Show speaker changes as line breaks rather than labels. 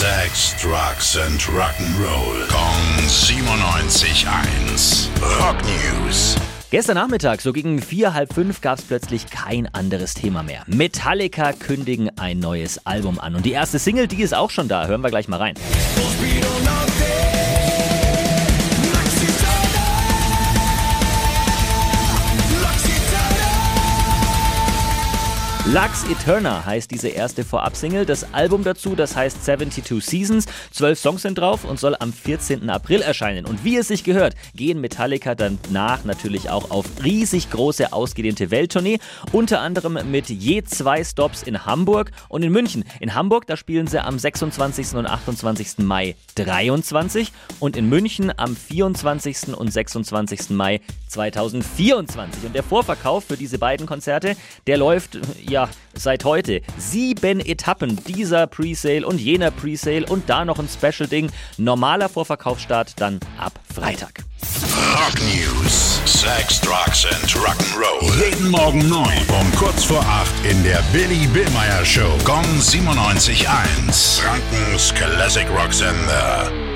Sex, Drugs and Rock'n'Roll. Kong 97.1. Rock News.
Gestern Nachmittag, so gegen vier, halb fünf, gab es plötzlich kein anderes Thema mehr. Metallica kündigen ein neues Album an. Und die erste Single, die ist auch schon da. Hören wir gleich mal rein. Lux Eterna heißt diese erste Vorab-Single. Das Album dazu, das heißt 72 Seasons. Zwölf Songs sind drauf und soll am 14. April erscheinen. Und wie es sich gehört, gehen Metallica danach natürlich auch auf riesig große, ausgedehnte Welttournee. Unter anderem mit je zwei Stops in Hamburg und in München. In Hamburg, da spielen sie am 26. und 28. Mai 23 und in München am 24. und 26. Mai 2024. Und der Vorverkauf für diese beiden Konzerte, der läuft ja, seit heute sieben Etappen dieser Presale und jener Presale und da noch ein Special-Ding. Normaler Vorverkaufsstart dann ab Freitag.
Rock News: Sex, Drugs and Rock'n'Roll. Jeden Morgen 9 um kurz vor 8 in der Billy Billmeyer Show. Gong 97.1. Frankens Classic Rock Sender.